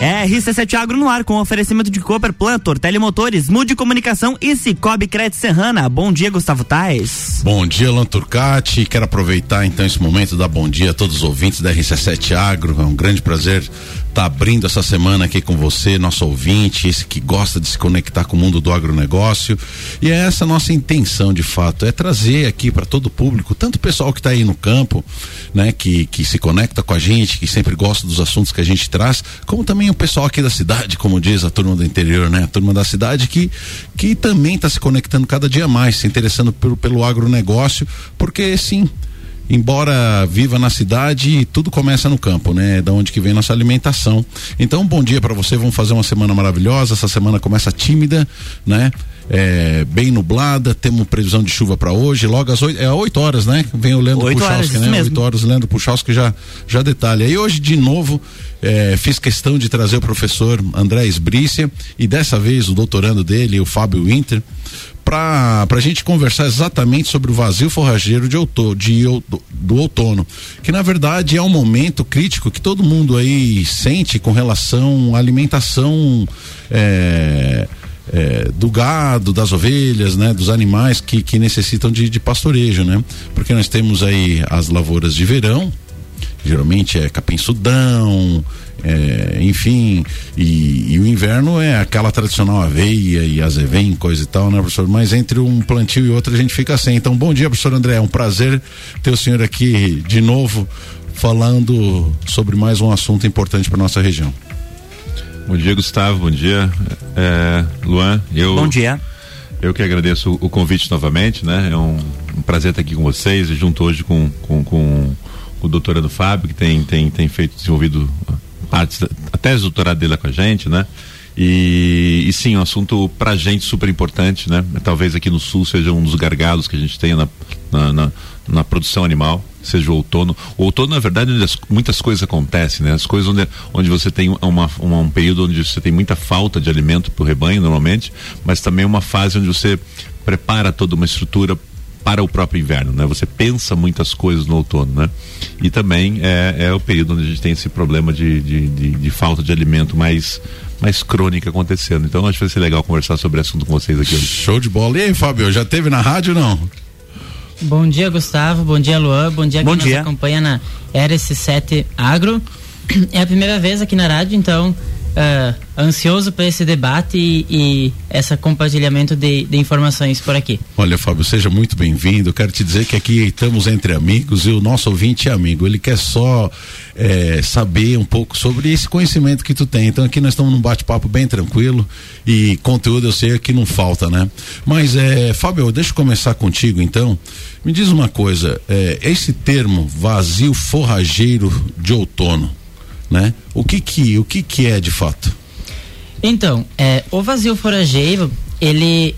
É RC7 Agro no ar com oferecimento de Cooper Plantor, Telemotores, Mude Comunicação e Cicobi Crédito Serrana. Bom dia, Gustavo Tais. Bom dia, Lanturcati. Quero aproveitar então esse momento dar bom dia a todos os ouvintes da RC7 Agro. É um grande prazer tá abrindo essa semana aqui com você, nosso ouvinte, esse que gosta de se conectar com o mundo do agronegócio. E é essa nossa intenção, de fato, é trazer aqui para todo o público, tanto o pessoal que está aí no campo, né, que, que se conecta com a gente, que sempre gosta dos assuntos que a gente traz, como também o pessoal aqui da cidade, como diz a turma do interior, né? A turma da cidade que, que também está se conectando cada dia mais, se interessando pelo, pelo agronegócio, porque sim, embora viva na cidade, tudo começa no campo, né? Da onde que vem nossa alimentação. Então, bom dia para você. Vamos fazer uma semana maravilhosa. Essa semana começa tímida, né? É, bem nublada, temos previsão de chuva para hoje, logo às oito, é oito horas, né? Vem o Leandro Puchalski, né? Oito horas, Leandro Puchalski já, já detalha. E hoje, de novo, é, fiz questão de trazer o professor André Esbrícia e dessa vez o doutorando dele, o Fábio Winter, para a gente conversar exatamente sobre o vazio forrageiro de outono, de, do outono, que na verdade é um momento crítico que todo mundo aí sente com relação à alimentação é, é, do gado, das ovelhas, né, dos animais que, que necessitam de, de pastorejo, né? Porque nós temos aí as lavouras de verão, geralmente é capim-sudão, é, enfim, e, e, o inverno é aquela tradicional aveia e azevém, coisa e tal, né, professor? Mas entre um plantio e outro a gente fica sem. Então, bom dia, professor André. É um prazer ter o senhor aqui de novo falando sobre mais um assunto importante para nossa região. Bom dia, Gustavo. Bom dia, é, Luan. Eu, bom dia. Eu que agradeço o convite novamente, né? É um, um prazer estar aqui com vocês, junto hoje com, com, com o doutorando Fábio, que tem, tem, tem feito, desenvolvido a tese de doutorado dele com a gente, né? E, e sim, um assunto pra gente super importante, né? Talvez aqui no sul seja um dos gargalos que a gente tenha na, na, na, na produção animal, seja o outono. O outono, na verdade, onde as, muitas coisas acontecem, né? As coisas onde, onde você tem uma, uma, um período onde você tem muita falta de alimento para o rebanho, normalmente, mas também uma fase onde você prepara toda uma estrutura para o próprio inverno, né? Você pensa muitas coisas no outono, né? E também é, é o período onde a gente tem esse problema de, de, de, de falta de alimento mais mais crônica acontecendo. Então acho que vai ser legal conversar sobre o assunto com vocês aqui. Hoje. Show de bola. E aí, Fábio, já teve na rádio não? Bom dia, Gustavo. Bom dia, Luan. Bom dia Bom quem dia. nos acompanha na RS7 Agro. É a primeira vez aqui na rádio, então uh, ansioso para esse debate e, e esse compartilhamento de, de, informações por aqui. Olha, Fábio, seja muito bem-vindo. Quero te dizer que aqui estamos entre amigos e o nosso ouvinte é amigo. Ele quer só é, saber um pouco sobre esse conhecimento que tu tem. Então aqui nós estamos num bate-papo bem tranquilo e conteúdo eu sei que não falta, né? Mas, é, Fábio, deixa eu começar contigo então. Me diz uma coisa, é, esse termo vazio forrageiro de outono, né? O que que, o que que é de fato? Então, é, o vazio forageiro, ele,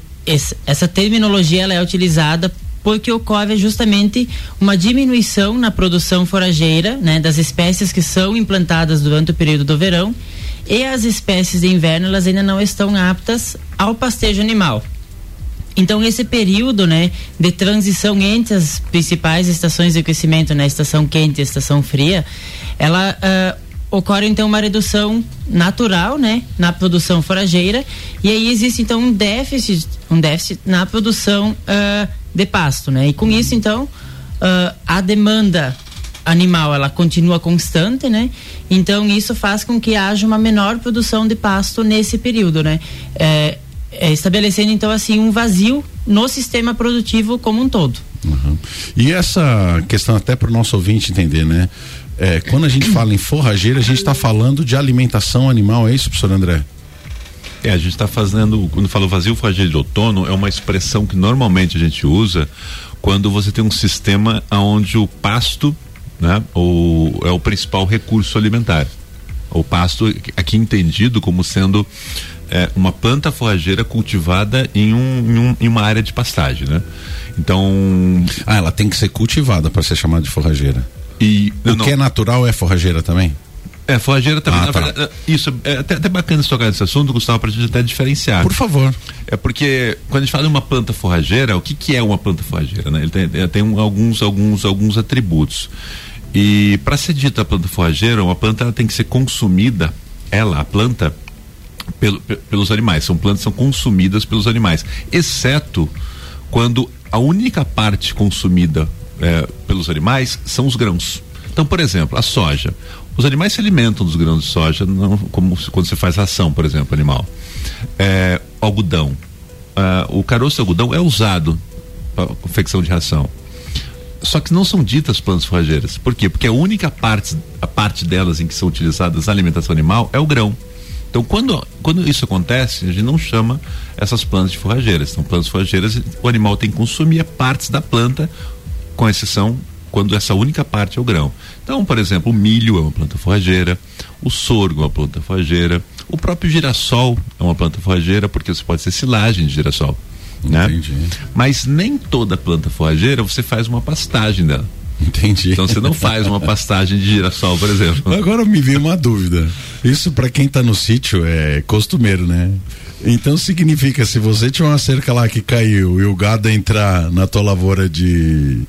essa terminologia ela é utilizada porque ocorre justamente uma diminuição na produção forageira, né, das espécies que são implantadas durante o período do verão e as espécies de inverno elas ainda não estão aptas ao pastejo animal. Então esse período, né, de transição entre as principais estações de crescimento, né, estação quente e estação fria, ela uh, ocorre então uma redução natural, né, na produção forageira e aí existe então um déficit, um déficit na produção uh, de pasto, né? E com isso então uh, a demanda animal ela continua constante, né? Então isso faz com que haja uma menor produção de pasto nesse período, né? É, é estabelecendo então assim um vazio no sistema produtivo como um todo. Uhum. E essa questão até para o nosso ouvinte entender, né? É, quando a gente fala em forrageira, a gente está falando de alimentação animal, é isso, professor André? É, a gente está fazendo, quando fala vazio forrageiro de outono, é uma expressão que normalmente a gente usa quando você tem um sistema onde o pasto né, o, é o principal recurso alimentar. O pasto, aqui entendido como sendo é, uma planta forrageira cultivada em, um, em, um, em, uma área de pastagem, né? Então. Ah, ela tem que ser cultivada para ser chamada de forrageira. E, o não, que é natural é forrageira também? É, forrageira também. Ah, tá. verdade, é, isso, é até, até bacana tocar nesse assunto, Gustavo, para a gente até diferenciar. Por favor. É porque quando a gente fala em uma planta forrageira, o que, que é uma planta forrageira? Né? Ele tem, tem um, alguns, alguns, alguns atributos. E para ser dita planta forrageira, uma planta tem que ser consumida ela, a planta, pelo, pelos animais. São plantas que são consumidas pelos animais, exceto quando a única parte consumida é, pelos animais são os grãos. Então, por exemplo, a soja. Os animais se alimentam dos grãos de soja, não como quando você faz ração, por exemplo, animal. É, algodão. É, o caroço de algodão é usado para confecção de ração. Só que não são ditas plantas forrageiras. Por quê? Porque a única parte, a parte delas em que são utilizadas na alimentação animal é o grão. Então, quando, quando isso acontece, a gente não chama essas plantas de forrageiras. Então, plantas forrageiras, o animal tem que consumir partes da planta, com exceção quando essa única parte é o grão. Então, por exemplo, o milho é uma planta forrageira, o sorgo é uma planta forrageira, o próprio girassol é uma planta forrageira, porque você pode ser silagem de girassol. Né? Entendi. Mas nem toda planta forrageira você faz uma pastagem dela. Entendi. Então você não faz uma pastagem de girassol, por exemplo. Agora me veio uma dúvida. Isso para quem está no sítio é costumeiro, né? Então significa se você tinha uma cerca lá que caiu e o gado entrar na tua lavoura de,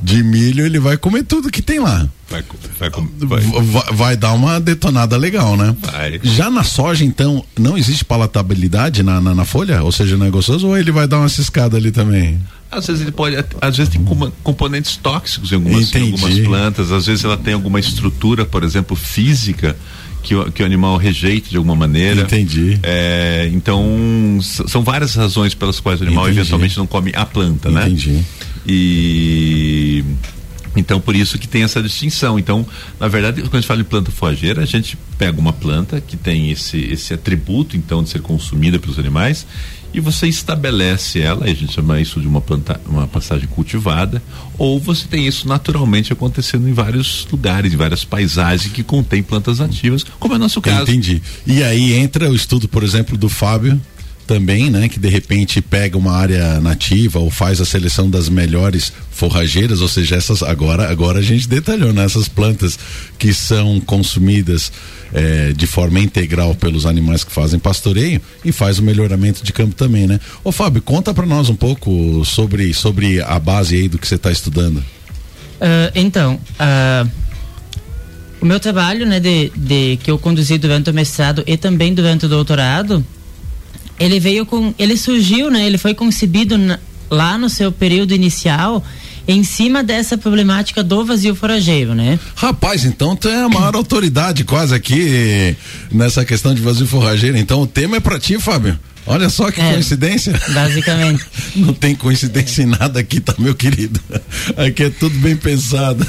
de milho, ele vai comer tudo que tem lá. Vai, vai, vai. vai, vai dar uma detonada legal, né? Já na soja, então, não existe palatabilidade na, na, na folha? Ou seja, não é gostoso? Ou ele vai dar uma ciscada ali também? Às vezes ele pode, às vezes tem componentes tóxicos em algumas, em algumas plantas, às vezes ela tem alguma estrutura, por exemplo, física que o, que o animal rejeita de alguma maneira. Entendi. É, então, são várias razões pelas quais o animal Entendi. eventualmente não come a planta, né? Entendi. E então, por isso que tem essa distinção. Então, na verdade, quando a gente fala de planta forrageira, a gente pega uma planta que tem esse, esse atributo, então, de ser consumida pelos animais e você estabelece ela, a gente chama isso de uma planta, uma passagem cultivada, ou você tem isso naturalmente acontecendo em vários lugares, em várias paisagens que contém plantas nativas, como é o nosso caso. Entendi. E aí entra o estudo, por exemplo, do Fábio, também, né, que de repente pega uma área nativa ou faz a seleção das melhores forrageiras, ou seja, essas agora agora a gente detalhou né, plantas que são consumidas é, de forma integral pelos animais que fazem pastoreio e faz o melhoramento de campo também, né? Ô Fábio, conta para nós um pouco sobre sobre a base aí do que você está estudando. Uh, então, uh, o meu trabalho, né, de, de que eu conduzi durante o mestrado e também durante o doutorado ele veio com. Ele surgiu, né? Ele foi concebido na, lá no seu período inicial em cima dessa problemática do vazio forageiro, né? Rapaz, então tu é a maior autoridade quase aqui nessa questão de vazio forrageiro. Então o tema é para ti, Fábio. Olha só que é, coincidência. Basicamente. Não tem coincidência em nada aqui, tá, meu querido? Aqui é tudo bem pensado.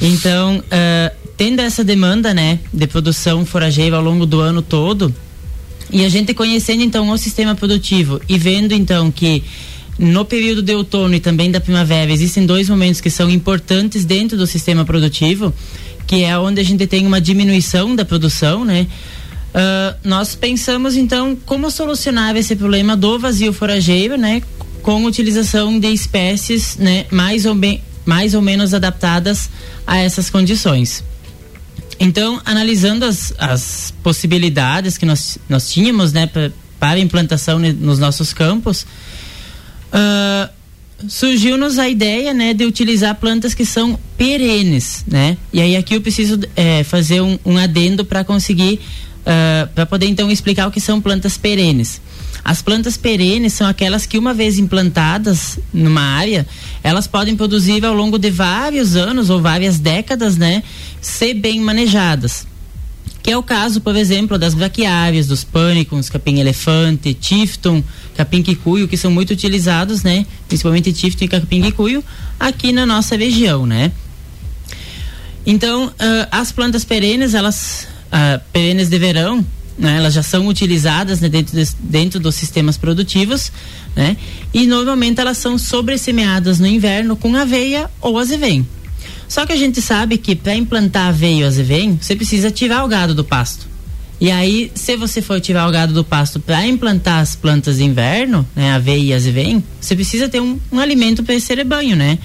Então, uh, tendo essa demanda, né, de produção forageira ao longo do ano todo, e a gente conhecendo então o sistema produtivo e vendo então que no período de outono e também da primavera existem dois momentos que são importantes dentro do sistema produtivo, que é onde a gente tem uma diminuição da produção, né? Uh, nós pensamos então como solucionar esse problema do vazio forageiro, né? Com utilização de espécies, né? Mais ou, bem, mais ou menos adaptadas a essas condições. Então, analisando as, as possibilidades que nós, nós tínhamos né, para implantação nos nossos campos, uh, surgiu-nos a ideia né, de utilizar plantas que são perenes. Né? E aí aqui eu preciso é, fazer um, um adendo para conseguir, uh, para poder então explicar o que são plantas perenes. As plantas perenes são aquelas que, uma vez implantadas numa área, elas podem produzir ao longo de vários anos ou várias décadas, né? Ser bem manejadas que é o caso, por exemplo, das braquiárias, dos pânicos, capim-elefante, tifton, capim-quicuio, que são muito utilizados, né? Principalmente tifton e capim-quicuio, aqui na nossa região, né? Então, uh, as plantas perenes, elas, uh, perenes de verão, né? Elas já são utilizadas né, dentro, de, dentro dos sistemas produtivos, né? E normalmente elas são sobressemeadas no inverno com aveia ou azevém. Só que a gente sabe que para implantar aveia ou azevém, você precisa tirar o gado do pasto. E aí, se você for tirar o gado do pasto para implantar as plantas de inverno, né, aveia e azevém, você precisa ter um, um alimento para esse rebanho, né?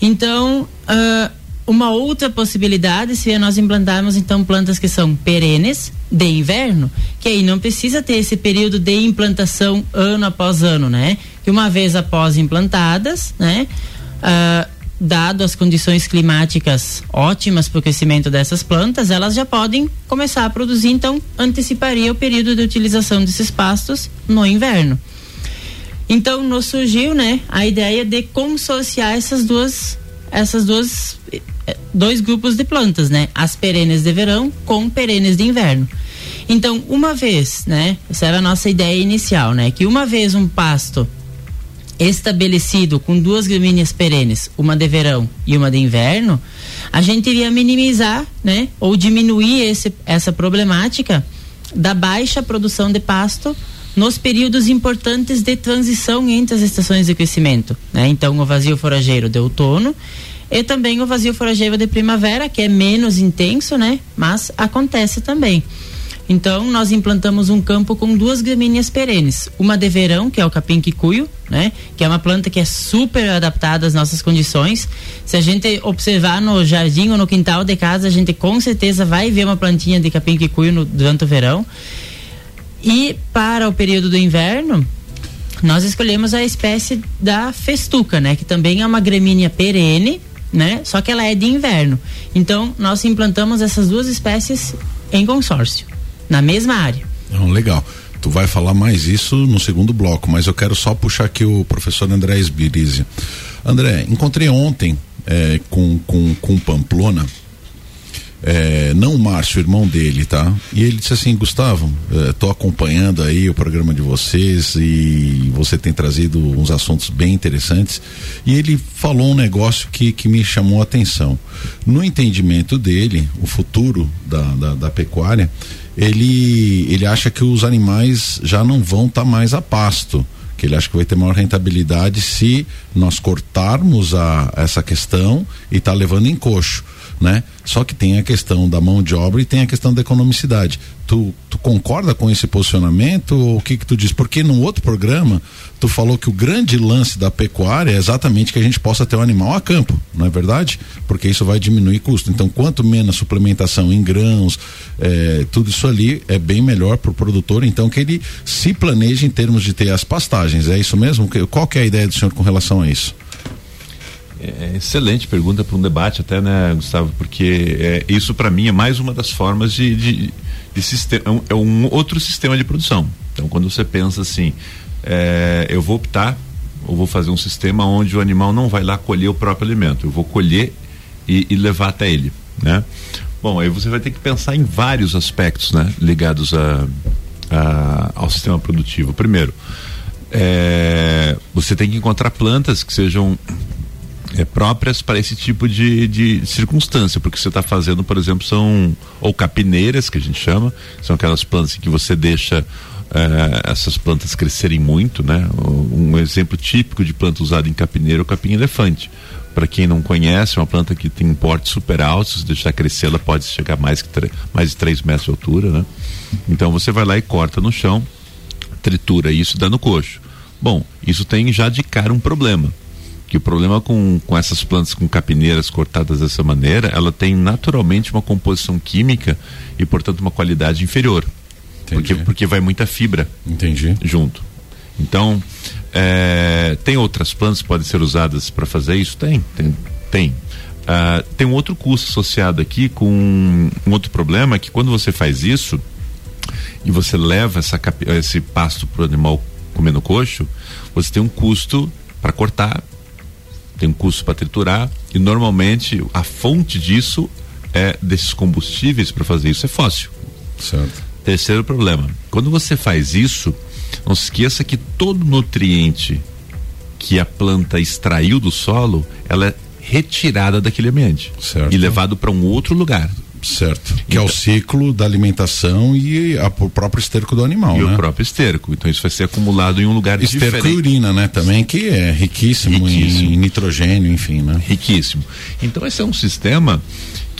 Então, uh, uma outra possibilidade seria nós implantarmos então plantas que são perenes de inverno, que aí não precisa ter esse período de implantação ano após ano, né? Que uma vez após implantadas, né? Uh, dado as condições climáticas ótimas para o crescimento dessas plantas, elas já podem começar a produzir, então anteciparia o período de utilização desses pastos no inverno. Então nos surgiu, né, a ideia de consociar essas duas essas duas eh, dois grupos de plantas, né? As perenes de verão com perenes de inverno. Então, uma vez, né? Essa era a nossa ideia inicial, né? Que uma vez um pasto estabelecido com duas gramíneas perenes, uma de verão e uma de inverno, a gente iria minimizar, né, ou diminuir esse, essa problemática da baixa produção de pasto nos períodos importantes de transição entre as estações de crescimento, né? Então, o vazio forageiro de outono e também o vazio forageiro de primavera, que é menos intenso, né? Mas acontece também. Então, nós implantamos um campo com duas gramíneas perenes. Uma de verão, que é o capim quicuio, né? Que é uma planta que é super adaptada às nossas condições. Se a gente observar no jardim ou no quintal de casa, a gente com certeza vai ver uma plantinha de capim quicuio no, durante o verão. E para o período do inverno, nós escolhemos a espécie da festuca, né? Que também é uma gramínea perene, né? Só que ela é de inverno. Então, nós implantamos essas duas espécies em consórcio na mesma área. Não, legal. Tu vai falar mais isso no segundo bloco, mas eu quero só puxar aqui o professor André Esbirize. André, encontrei ontem é, com, com, com Pamplona é, não o Márcio, irmão dele, tá? E ele disse assim, Gustavo, é, tô acompanhando aí o programa de vocês e você tem trazido uns assuntos bem interessantes. E ele falou um negócio que, que me chamou a atenção. No entendimento dele, o futuro da, da, da pecuária, ele, ele acha que os animais já não vão estar tá mais a pasto que ele acha que vai ter maior rentabilidade se nós cortarmos a, essa questão e tá levando em coxo né? Só que tem a questão da mão de obra e tem a questão da economicidade. Tu, tu concorda com esse posicionamento ou o que que tu diz? Porque no outro programa tu falou que o grande lance da pecuária é exatamente que a gente possa ter o um animal a campo, não é verdade? Porque isso vai diminuir custo. Então, quanto menos suplementação em grãos, é, tudo isso ali é bem melhor para o produtor. Então, que ele se planeje em termos de ter as pastagens. É isso mesmo? Qual que é a ideia do senhor com relação a isso? É, é excelente pergunta para um debate até, né, Gustavo? Porque é, isso para mim é mais uma das formas de, de, de sistema, é é um, outro sistema de produção. Então, quando você pensa assim, é, eu vou optar ou vou fazer um sistema onde o animal não vai lá colher o próprio alimento, eu vou colher e, e levar até ele, né? Bom, aí você vai ter que pensar em vários aspectos, né, ligados a, a ao sistema produtivo. Primeiro, é, você tem que encontrar plantas que sejam é, próprias para esse tipo de, de circunstância, porque você está fazendo, por exemplo, são ou capineiras que a gente chama, são aquelas plantas que você deixa é, essas plantas crescerem muito, né? Um exemplo típico de planta usada em capineira é o capim elefante. Para quem não conhece, é uma planta que tem um porte super alto, se deixar crescer, ela pode chegar mais, que mais de 3 metros de altura, né? Então você vai lá e corta no chão, tritura isso e dá no coxo. Bom, isso tem já de cara um problema que o problema com, com essas plantas com capineiras cortadas dessa maneira, ela tem naturalmente uma composição química e, portanto, uma qualidade inferior. Porque, porque vai muita fibra Entendi. junto. Então, é, tem outras plantas que podem ser usadas para fazer isso? Tem, tem. tem. Uh, tem um outro custo associado aqui com um outro problema que quando você faz isso e você leva essa, esse pasto para o animal comendo coxo, você tem um custo para cortar tem um custo para triturar e normalmente a fonte disso é desses combustíveis para fazer isso é fóssil. Certo. Terceiro problema, quando você faz isso, não se esqueça que todo nutriente que a planta extraiu do solo, ela é retirada daquele ambiente certo. e levado para um outro lugar. Certo. Que então, é o então- ciclo da alimentação e a, o próprio esterco do animal, e né? o próprio esterco. Então isso vai ser acumulado em um lugar esterco diferente. Esterco e urina, né? Também que é riquíssimo, riquíssimo. Em, em nitrogênio, enfim, né? Riquíssimo. Então esse é um sistema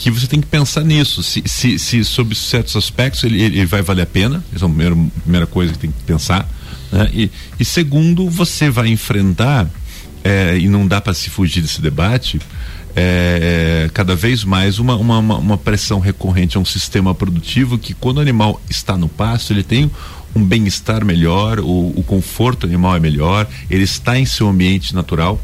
que você tem que pensar nisso. Se, se, se sob certos aspectos ele, ele, vai valer a pena, essa é a primeira, primeira coisa que tem que pensar. Né? E, e segundo, você vai enfrentar, é, e não dá para se fugir desse debate, é, cada vez mais uma, uma, uma, pressão recorrente a um sistema produtivo que quando o animal está no pasto ele tem um bem-estar melhor, o, o conforto animal é melhor, ele está em seu ambiente natural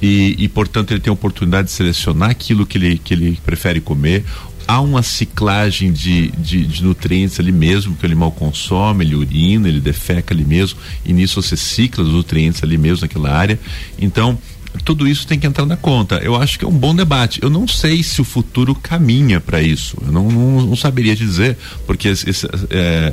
e, e, portanto ele tem a oportunidade de selecionar aquilo que ele, que ele prefere comer há uma ciclagem de, de, de, nutrientes ali mesmo, que o animal consome, ele urina, ele defeca ali mesmo, e nisso você cicla os nutrientes ali mesmo naquela área. Então, tudo isso tem que entrar na conta. Eu acho que é um bom debate. Eu não sei se o futuro caminha para isso. Eu não, não, não, saberia dizer, porque esse, esse, é,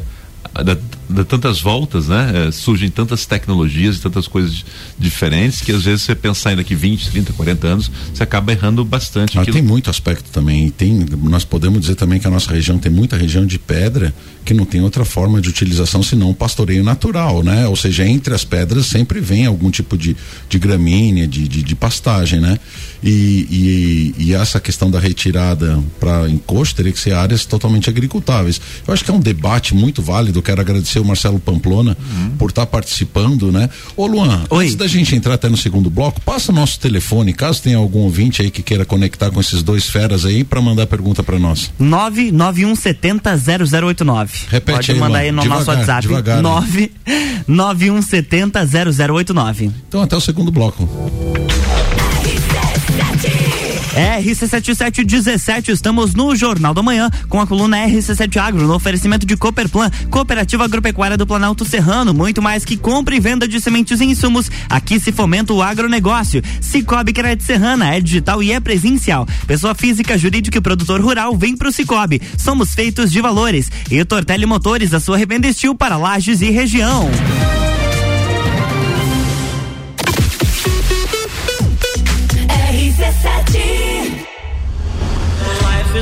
da, da tantas voltas, né? É, surgem tantas tecnologias e tantas coisas diferentes que às vezes você pensar ainda que 20, 30, 40 anos, você acaba errando bastante. Mas tem muito aspecto também. Tem, nós podemos dizer também que a nossa região tem muita região de pedra que não tem outra forma de utilização senão o pastoreio natural, né? Ou seja, entre as pedras sempre vem algum tipo de, de gramínea, de, de, de pastagem, né? E, e, e, essa questão da retirada para encosto teria que ser áreas totalmente agricultáveis. Eu acho que é um debate muito válido. Quero agradecer o Marcelo Pamplona uhum. por estar tá participando, né? Ô Luan, Oi. antes da gente entrar até no segundo bloco, passa o nosso telefone, caso tenha algum ouvinte aí que queira conectar com esses dois feras aí para mandar pergunta para nós. 991700089. Repete Pode aí, mandar aí no devagar, nosso WhatsApp. Devagar, 991700089. Então até o segundo bloco. RC7717, estamos no Jornal da Manhã com a coluna RC7 Agro, no oferecimento de Cooperplan, Cooperativa Agropecuária do Planalto Serrano, muito mais que compra e venda de sementes e insumos, aqui se fomenta o agronegócio. Cicobi Crédito Serrana é digital e é presencial. Pessoa física, jurídica e produtor rural vem pro Cicobi. Somos feitos de valores. E Tortelli Motores, a sua revenda estil para lajes e região.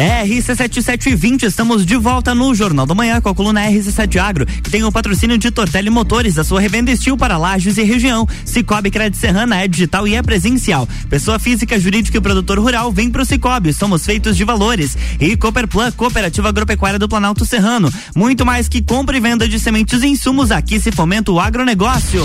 RC7720, estamos de volta no Jornal da Manhã com a coluna RC7 Agro, que tem o patrocínio de Tortelli Motores, a sua revenda estil para lajes e região. Cicobi Crédito Serrana é digital e é presencial. Pessoa física, jurídica e produtor rural, vem pro Cicobi, somos feitos de valores. E Cooperplan, Cooperativa Agropecuária do Planalto Serrano. Muito mais que compra e venda de sementes e insumos, aqui se fomenta o agronegócio.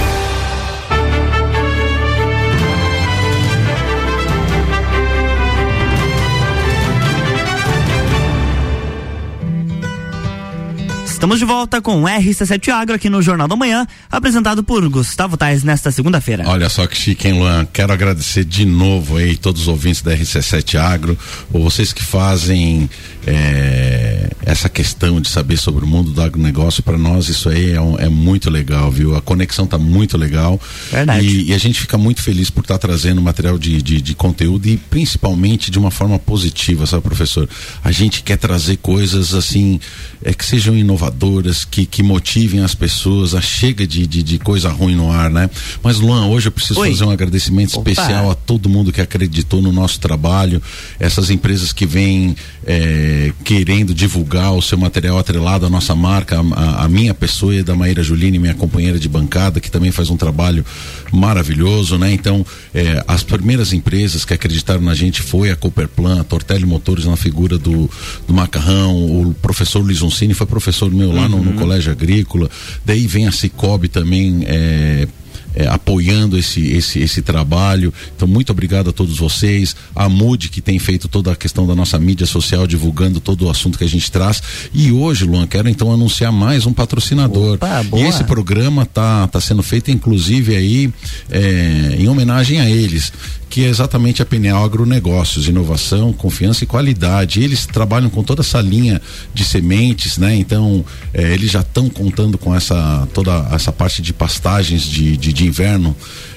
Estamos de volta com o RC7 Agro aqui no Jornal da Manhã, apresentado por Gustavo Tais nesta segunda-feira. Olha só que chique, hein, Luan? Quero agradecer de novo aí todos os ouvintes da RC7 Agro, ou vocês que fazem é, essa questão de saber sobre o mundo do agronegócio, para nós isso aí é, um, é, muito legal, viu? A conexão tá muito legal. Verdade. E, e a gente fica muito feliz por estar tá trazendo material de, de, de conteúdo e principalmente de uma forma positiva, sabe, professor? A gente quer trazer coisas assim, é que sejam inovadoras incentivadoras, que, que motivem as pessoas. A chega de, de, de coisa ruim no ar, né? Mas, Luan, hoje eu preciso Oi. fazer um agradecimento Opa. especial a todo mundo que acreditou no nosso trabalho, essas empresas que vêm eh, querendo divulgar o seu material atrelado à nossa marca, a, a- minha pessoa e da Maíra Juline, minha companheira de bancada, que também faz um trabalho maravilhoso, né? Então, eh, as primeiras empresas que acreditaram na gente foi a Cooperplan, a Tortelli Motores na figura do, do Macarrão, o professor Luiz Uncini foi professor meu lá no, no Colégio Agrícola, daí vem a Cicobi também, eh, é, apoiando esse, esse, esse trabalho. Então, muito obrigado a todos vocês. A MUD, que tem feito toda a questão da nossa mídia social, divulgando todo o assunto que a gente traz. E hoje, Luan, quero então anunciar mais um patrocinador. Opa, e esse programa tá, tá sendo feito, inclusive, aí, é, em homenagem a eles. Que é exatamente a Penial Agronegócios, inovação, confiança e qualidade. Eles trabalham com toda essa linha de sementes, né? Então, é, eles já estão contando com essa toda essa parte de pastagens de, de, de inverno,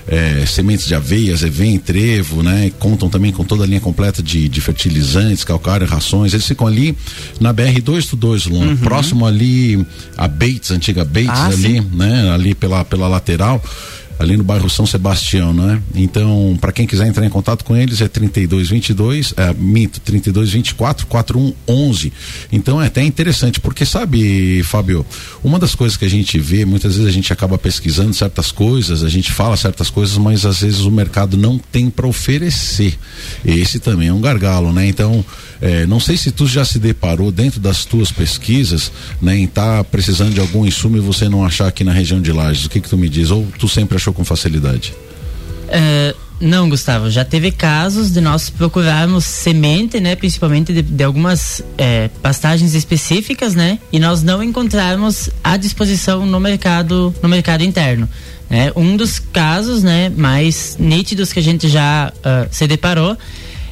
é, sementes de aveias, evém, trevo, né? Contam também com toda a linha completa de, de fertilizantes, calcário, rações. Eles ficam ali na BR 222, Luan, próximo ali a Bates, antiga Bates, Ah, ali, né? Ali pela, pela lateral ali no bairro São Sebastião, né? Então, para quem quiser entrar em contato com eles é 3222, é, minto, 3224 4111. Então é até interessante, porque sabe, Fábio, uma das coisas que a gente vê, muitas vezes a gente acaba pesquisando certas coisas, a gente fala certas coisas, mas às vezes o mercado não tem para oferecer. Esse também é um gargalo, né? Então, é, não sei se tu já se deparou dentro das tuas pesquisas, né, em estar precisando de algum insumo e você não achar aqui na região de Lages. O que que tu me diz? Ou tu sempre achou com facilidade? É, não, Gustavo, já teve casos de nós procurarmos semente, né, principalmente de, de algumas é, pastagens específicas, né, e nós não encontrarmos à disposição no mercado, no mercado interno. né. um dos casos, né, mais nítidos que a gente já ah, se deparou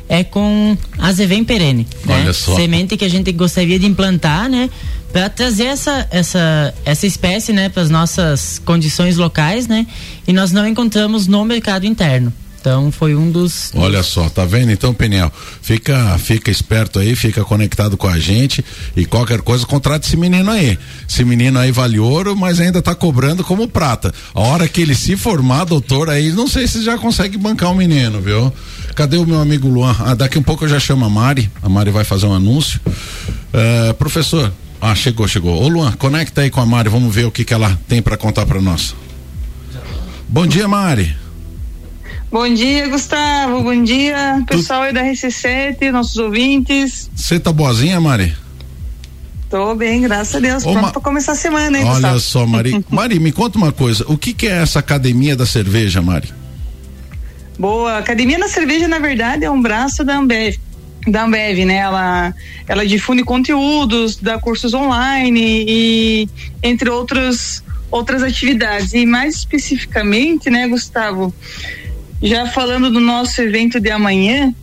é com azevém perene, né, semente que a gente gostaria de implantar, né, para trazer essa essa essa espécie, né, para as nossas condições locais, né, e nós não encontramos no mercado interno. Então foi um dos Olha só, tá vendo? Então, Peniel, fica, fica esperto aí, fica conectado com a gente e qualquer coisa contrata esse menino aí. Esse menino aí vale ouro, mas ainda tá cobrando como prata. A hora que ele se formar, doutor, aí não sei se já consegue bancar o menino, viu? Cadê o meu amigo Luan? Ah, daqui um pouco eu já chamo a Mari. A Mari vai fazer um anúncio. Eh, professor, ah, chegou, chegou. Ô Luan, conecta aí com a Mari, vamos ver o que que ela tem para contar para nós. Bom dia, Mari. Bom dia, Gustavo. Bom dia, pessoal aí da RC7, nossos ouvintes. Você tá boazinha, Mari? Tô bem, graças a Deus. Ô, Pronto Ma- pra começar a semana, hein, Olha Gustavo? só, Mari. Mari, me conta uma coisa. O que, que é essa academia da cerveja, Mari? Boa. A Academia da Cerveja, na verdade, é um braço da Ambev. Da Ambev, né? Ela, ela difunde conteúdos, dá cursos online e entre outros, outras atividades. E mais especificamente, né, Gustavo? Já falando do nosso evento de amanhã,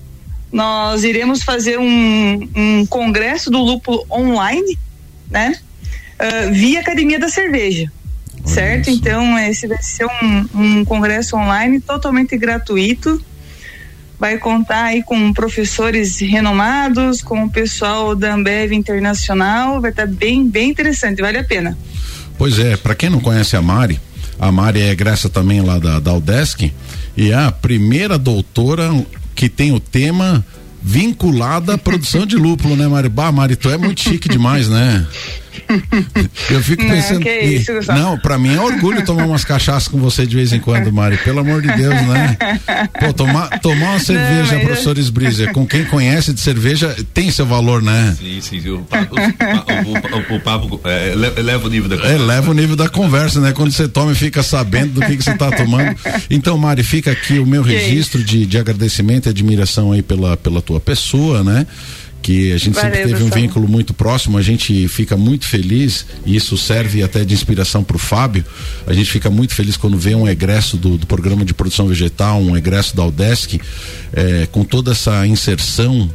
nós iremos fazer um, um congresso do lúpulo online, né? Ah, via Academia da Cerveja. Olha certo? Então, esse vai ser um, um congresso online totalmente gratuito. Vai contar aí com professores renomados, com o pessoal da Ambev Internacional. Vai estar bem, bem interessante, vale a pena. Pois é, para quem não conhece a Mari, a Mari é egressa também lá da, da Udesc e é a primeira doutora que tem o tema vinculada à produção de lúpulo, né, Mari? Bah, Mari, tu é muito chique demais, né? Eu fico Não, pensando. que e- isso, não, pra mim é orgulho tomar umas cachaças com você de vez em quando, Mari. Pelo amor de Deus, né? Pô, tomar, tomar uma cerveja, mas- professor Sbrizer, com quem conhece de cerveja, tem seu valor, né? Sim, sim. O, papo- o, o- o papo é, ele- eleva o nível da É, leva o nível da conversa, né? Quando você toma e fica sabendo do que, que você está tomando. Então, Mari, fica aqui o meu registro de, de agradecimento e admiração aí pela, pela tua pessoa, né? Que a gente sempre Valeu, teve um vínculo muito próximo, a gente fica muito feliz, e isso serve até de inspiração para o Fábio. A gente fica muito feliz quando vê um egresso do, do programa de produção vegetal, um egresso da Udesc, eh, com toda essa inserção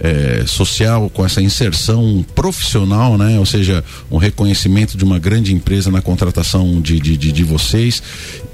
é, social, com essa inserção profissional, né? Ou seja, um reconhecimento de uma grande empresa na contratação de, de, de, de vocês.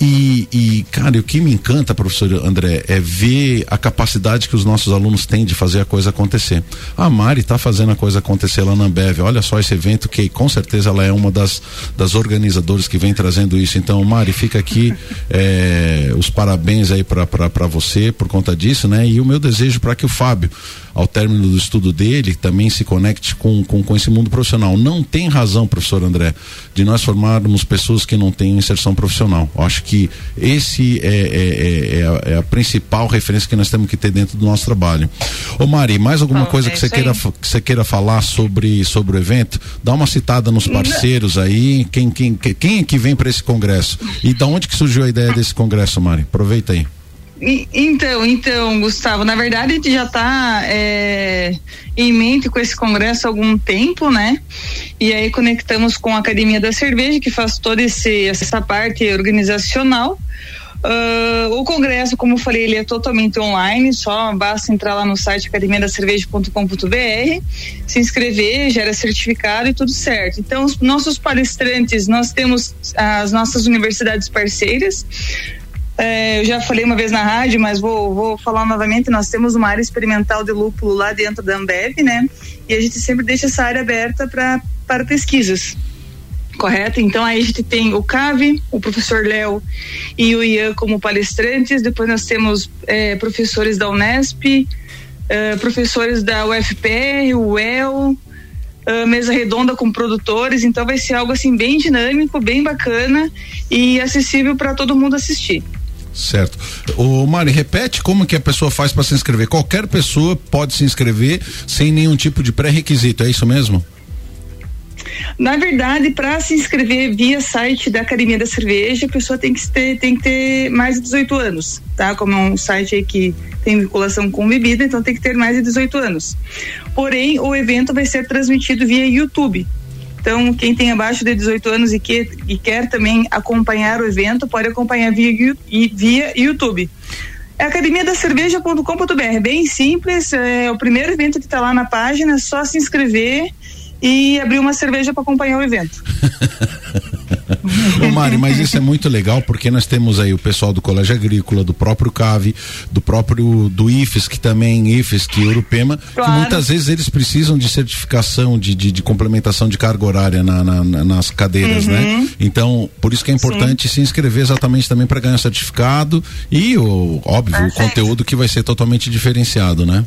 E, e, cara, o que me encanta, professor André, é ver a capacidade que os nossos alunos têm de fazer a coisa acontecer. A Mari está fazendo a coisa acontecer lá na Ambev. Olha só esse evento que com certeza ela é uma das, das organizadoras que vem trazendo isso. Então, Mari, fica aqui é, os parabéns aí para você por conta disso, né? E o meu desejo para que o Fábio ao término do estudo dele, também se conecte com, com, com esse mundo profissional. Não tem razão, professor André, de nós formarmos pessoas que não têm inserção profissional. Eu acho que esse é, é, é, é, a, é, a, principal referência que nós temos que ter dentro do nosso trabalho. Ô Mari, mais alguma Bom, coisa é que você queira, que você queira falar sobre, sobre o evento? Dá uma citada nos parceiros aí, quem, quem, quem é que vem para esse congresso? E da onde que surgiu a ideia desse congresso, Mari? Aproveita aí. Então, então, Gustavo, na verdade a gente já está é, em mente com esse congresso há algum tempo, né? E aí conectamos com a Academia da Cerveja, que faz toda esse, essa parte organizacional. Uh, o congresso, como eu falei, ele é totalmente online, só basta entrar lá no site academiadacerveja.com.br, se inscrever, gera certificado e tudo certo. Então, os nossos palestrantes, nós temos as nossas universidades parceiras, é, eu já falei uma vez na rádio, mas vou, vou falar novamente. Nós temos uma área experimental de lúpulo lá dentro da Ambev, né? E a gente sempre deixa essa área aberta pra, para pesquisas. Correto? Então aí a gente tem o CAVE, o professor Léo e o Ian como palestrantes. Depois nós temos é, professores da Unesp, é, professores da UFPR, o UEL, uh, mesa redonda com produtores, então vai ser algo assim bem dinâmico, bem bacana e acessível para todo mundo assistir. Certo. O Mari, repete como que a pessoa faz para se inscrever. Qualquer pessoa pode se inscrever sem nenhum tipo de pré-requisito, é isso mesmo? Na verdade, para se inscrever via site da Academia da Cerveja, a pessoa tem que ter, tem que ter mais de 18 anos, tá? Como é um site que tem vinculação com bebida, então tem que ter mais de 18 anos. Porém, o evento vai ser transmitido via YouTube. Então, quem tem abaixo de 18 anos e, que, e quer também acompanhar o evento, pode acompanhar via, via YouTube. É academiadacerveja.com.br, bem simples, é o primeiro evento que está lá na página, é só se inscrever e abrir uma cerveja para acompanhar o evento. Ô Mari, mas isso é muito legal porque nós temos aí o pessoal do Colégio Agrícola, do próprio CAVE, do próprio do IFES, que também IFES, que Europema, claro. que muitas vezes eles precisam de certificação de, de, de complementação de carga horária na, na, nas cadeiras, né? uhum. né? Então, por isso que é importante Sim. se inscrever exatamente também para ganhar certificado e o óbvio, Perfeito. o conteúdo que vai ser totalmente diferenciado, né?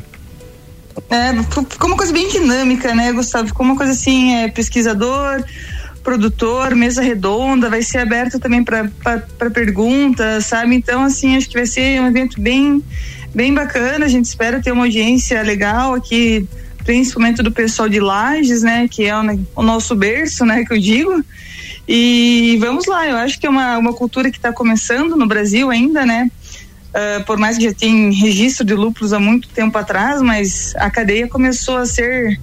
É, ficou uma coisa bem dinâmica, né, Gustavo? Ficou uma coisa assim, é, pesquisador, produtor, mesa redonda, vai ser aberto também para perguntas, sabe? Então, assim, acho que vai ser um evento bem, bem bacana. A gente espera ter uma audiência legal aqui, principalmente do pessoal de Lages, né? Que é o, o nosso berço, né? Que eu digo. E vamos lá, eu acho que é uma, uma cultura que está começando no Brasil ainda, né? Uh, por mais que já tenha registro de lúpulos há muito tempo atrás, mas a cadeia começou a ser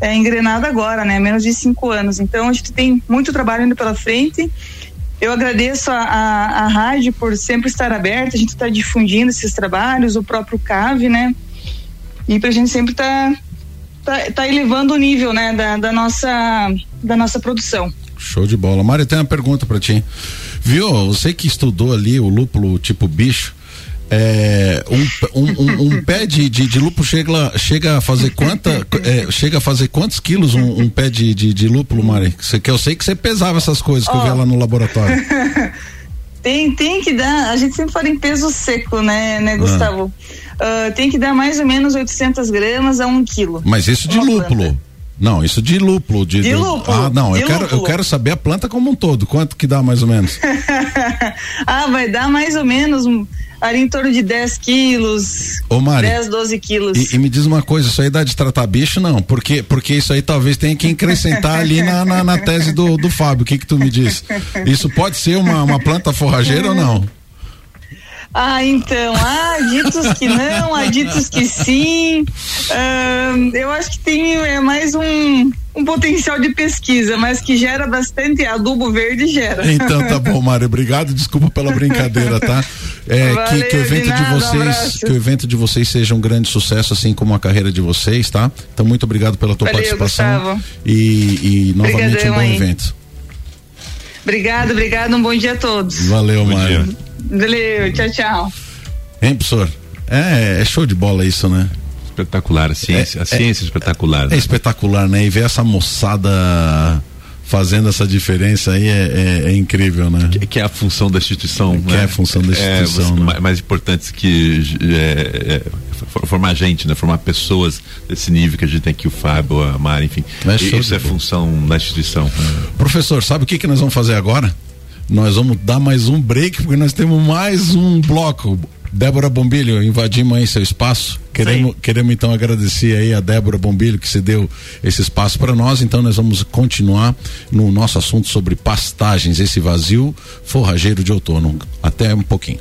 é, engrenada agora, né? Menos de cinco anos. Então a gente tem muito trabalho indo pela frente. Eu agradeço a, a, a rádio por sempre estar aberta, a gente está difundindo esses trabalhos, o próprio CAVE, né? E para a gente sempre estar tá, tá, tá, elevando o nível, né, da, da, nossa, da nossa produção. Show de bola. Mário, tem uma pergunta para ti. Viu? Você que estudou ali o lúpulo tipo bicho, é, um, um, um, pé de, de, de, lúpulo chega, chega a fazer quanta é, chega a fazer quantos quilos um, um pé de, de, de, lúpulo, Mari? Que eu sei que você pesava essas coisas que oh. eu via lá no laboratório. tem, tem que dar, a gente sempre fala em peso seco, né, né ah. Gustavo? Ah. Uh, tem que dar mais ou menos 800 gramas a um quilo. Mas isso de lúpulo? Planta. Não, isso de lúpulo. De, de lúpulo. Ah, não, eu quero, eu quero saber a planta como um todo. Quanto que dá mais ou menos? ah, vai dar mais ou menos ali em torno de 10 quilos. Ô, Mari, 10, 12 quilos. E, e, me diz uma coisa, isso aí dá de tratar bicho, não? Porque, porque isso aí talvez tenha que acrescentar ali na, na, na, tese do, do Fábio. O que que tu me diz? Isso pode ser uma, uma planta forrageira ou não? Ah, então, há ditos que não, há ditos que sim. Uh, eu acho que tem é, mais um, um potencial de pesquisa, mas que gera bastante adubo verde gera. Então tá bom, Mário, obrigado, desculpa pela brincadeira, tá? É, Valeu, que, que, o evento de, de nada, vocês, um que o evento de vocês seja um grande sucesso, assim como a carreira de vocês, tá? Então muito obrigado pela tua Valeu, participação Gustavo. e, e novamente Obrigadão um bom evento. Obrigado, obrigado, um bom dia a todos. Valeu, Mário. Valeu, tchau, tchau. Hein, professor? É, é show de bola isso, né? Espetacular, a ciência, É, a ciência é espetacular. É espetacular, né? E ver essa moçada fazendo essa diferença aí é, é- é incrível, né? Que, que é a função da instituição. Que né? é a função da instituição, você- né? ma- Mais importante que é, é, formar gente, né? Formar pessoas desse nível que a gente tem aqui, o Fábio, a Mari, enfim. Isso é função da instituição. Professor, sabe o que, que nós vamos fazer agora? Nós vamos dar mais um break, porque nós temos mais um bloco. Débora Bombilho, invadimos aí seu espaço. Queremos, queremos então agradecer aí a Débora Bombilho que se deu esse espaço para nós. Então nós vamos continuar no nosso assunto sobre pastagens, esse vazio forrageiro de outono. Até um pouquinho.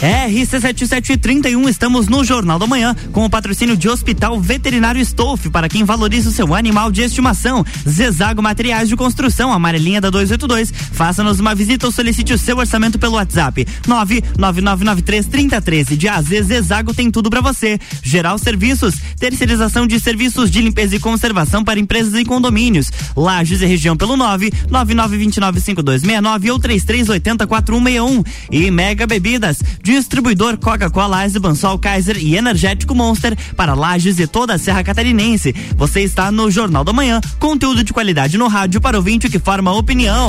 RC7731, estamos no Jornal da Manhã com o patrocínio de Hospital Veterinário Stolf para quem valoriza o seu animal de estimação. Zezago Materiais de Construção, amarelinha da 282. Faça-nos uma visita ou solicite o seu orçamento pelo WhatsApp 999933013. De AZ Zezago tem tudo para você. Geral Serviços, terceirização de serviços de limpeza e conservação para empresas e condomínios. Lages e região pelo 999295269 ou 33804161. E Mega Bebidas, distribuidor Coca-Cola, Eisenbahn, Sol Kaiser e Energético Monster para Lages e toda a Serra Catarinense. Você está no Jornal da Manhã, conteúdo de qualidade no rádio para ouvinte que forma opinião.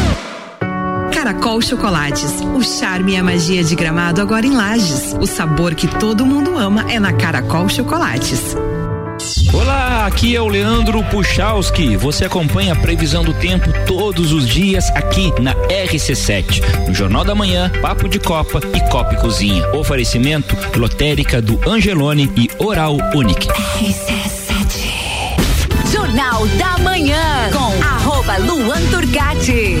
Caracol Chocolates. O charme e a magia de gramado agora em Lages. O sabor que todo mundo ama é na Caracol Chocolates. Olá, aqui é o Leandro Puchalski. Você acompanha a previsão do tempo todos os dias aqui na RC7. No Jornal da Manhã, Papo de Copa e Copa e Cozinha. Oferecimento lotérica do Angelone e Oral Unique. Jornal da Manhã com arroba Luan Turcati.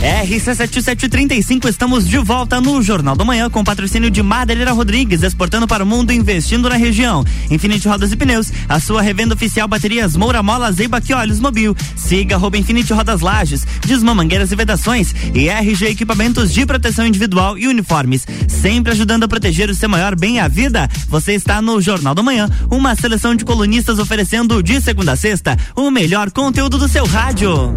RC7735, estamos de volta no Jornal da Manhã com patrocínio de Madeireira Rodrigues, exportando para o mundo, investindo na região. Infinity Rodas e Pneus, a sua revenda oficial baterias Moura Mola, Zeiba que Olhos Mobil. Siga arroba Infinity Rodas Lages, Desmã Mangueiras e Vedações e RG Equipamentos de Proteção Individual e Uniformes. Sempre ajudando a proteger o seu maior bem a vida. Você está no Jornal da Manhã, uma seleção de colunistas oferecendo de segunda a sexta o melhor conteúdo do seu rádio.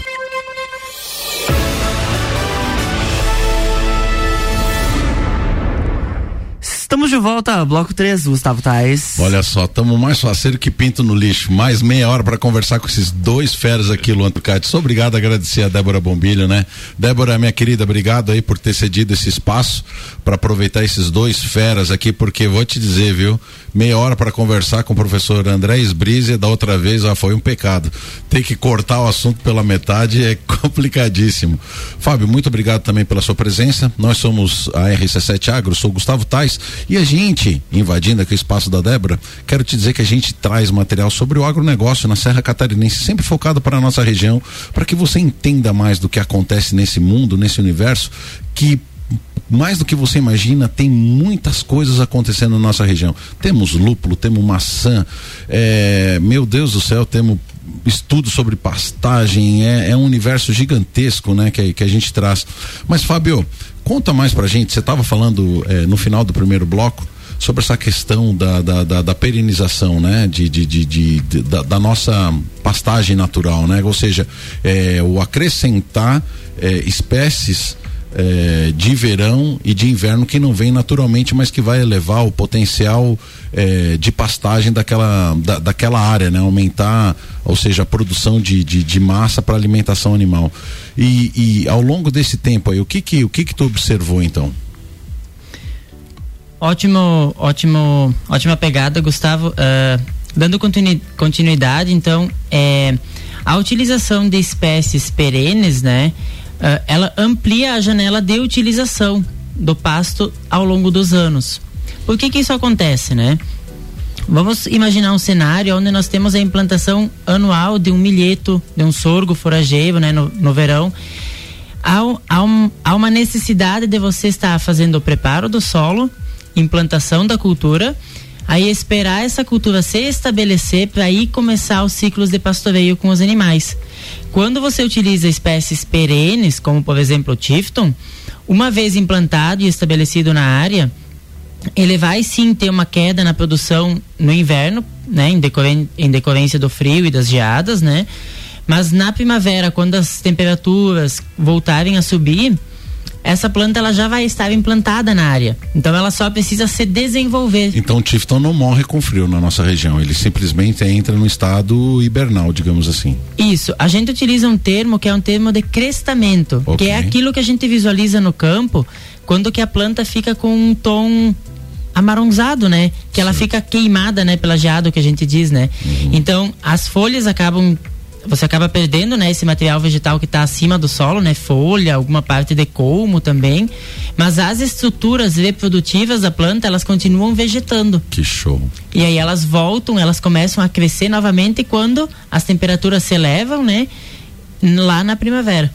Estamos de volta, bloco 3, Gustavo Tais. Olha só, estamos mais faceiro que pinto no lixo. Mais meia hora para conversar com esses dois feras aqui, Luan Tucati. Sou obrigado a agradecer a Débora Bombilho, né? Débora, minha querida, obrigado aí por ter cedido esse espaço para aproveitar esses dois feras aqui, porque vou te dizer, viu? Meia hora para conversar com o professor André Esbrise, da outra vez, foi um pecado. Ter que cortar o assunto pela metade é complicadíssimo. Fábio, muito obrigado também pela sua presença. Nós somos a RC7 Agro, sou Gustavo Tais e a gente, invadindo aqui o espaço da Débora, quero te dizer que a gente traz material sobre o agronegócio na Serra Catarinense, sempre focado para a nossa região, para que você entenda mais do que acontece nesse mundo, nesse universo, que mais do que você imagina, tem muitas coisas acontecendo na nossa região. Temos lúpulo, temos maçã, é, meu Deus do céu, temos estudos sobre pastagem, é, é um universo gigantesco, né, que, que a gente traz. Mas, Fábio, conta mais pra gente, você estava falando é, no final do primeiro bloco sobre essa questão da, da, da, da perenização, né, de, de, de, de da, da, nossa pastagem natural, né, ou seja, é, o acrescentar é, espécies é, de verão e de inverno que não vem naturalmente, mas que vai elevar o potencial é, de pastagem daquela, da, daquela área, né? Aumentar, ou seja, a produção de, de, de massa para alimentação animal. E, e, ao longo desse tempo aí, o que que, o que que tu observou então? Ótimo, ótimo, ótima pegada, Gustavo. Uh, dando continu, continuidade, então, é, a utilização de espécies perenes, né? Uh, ela amplia a janela de utilização do pasto ao longo dos anos. Por que que isso acontece, né? Vamos imaginar um cenário onde nós temos a implantação anual de um milheto, de um sorgo forageiro, né, no, no verão. Há, há, um, há uma necessidade de você estar fazendo o preparo do solo, implantação da cultura, aí esperar essa cultura se estabelecer para aí começar os ciclos de pastoreio com os animais. Quando você utiliza espécies perenes, como por exemplo o Tifton, uma vez implantado e estabelecido na área, ele vai sim ter uma queda na produção no inverno, né, em, decorren em decorrência do frio e das geadas, né? Mas na primavera, quando as temperaturas voltarem a subir, essa planta ela já vai estar implantada na área. Então ela só precisa se desenvolver. Então o Tifton não morre com frio na nossa região, ele simplesmente entra no estado hibernal, digamos assim. Isso, a gente utiliza um termo que é um termo de crestamento, okay. que é aquilo que a gente visualiza no campo quando que a planta fica com um tom amarronzado, né? Que Sim. ela fica queimada, né? Pela geada, que a gente diz, né? Uhum. Então, as folhas acabam você acaba perdendo, né, esse material vegetal que está acima do solo, né, folha, alguma parte de colmo também, mas as estruturas reprodutivas da planta, elas continuam vegetando. Que show. E aí elas voltam, elas começam a crescer novamente quando as temperaturas se elevam, né, lá na primavera.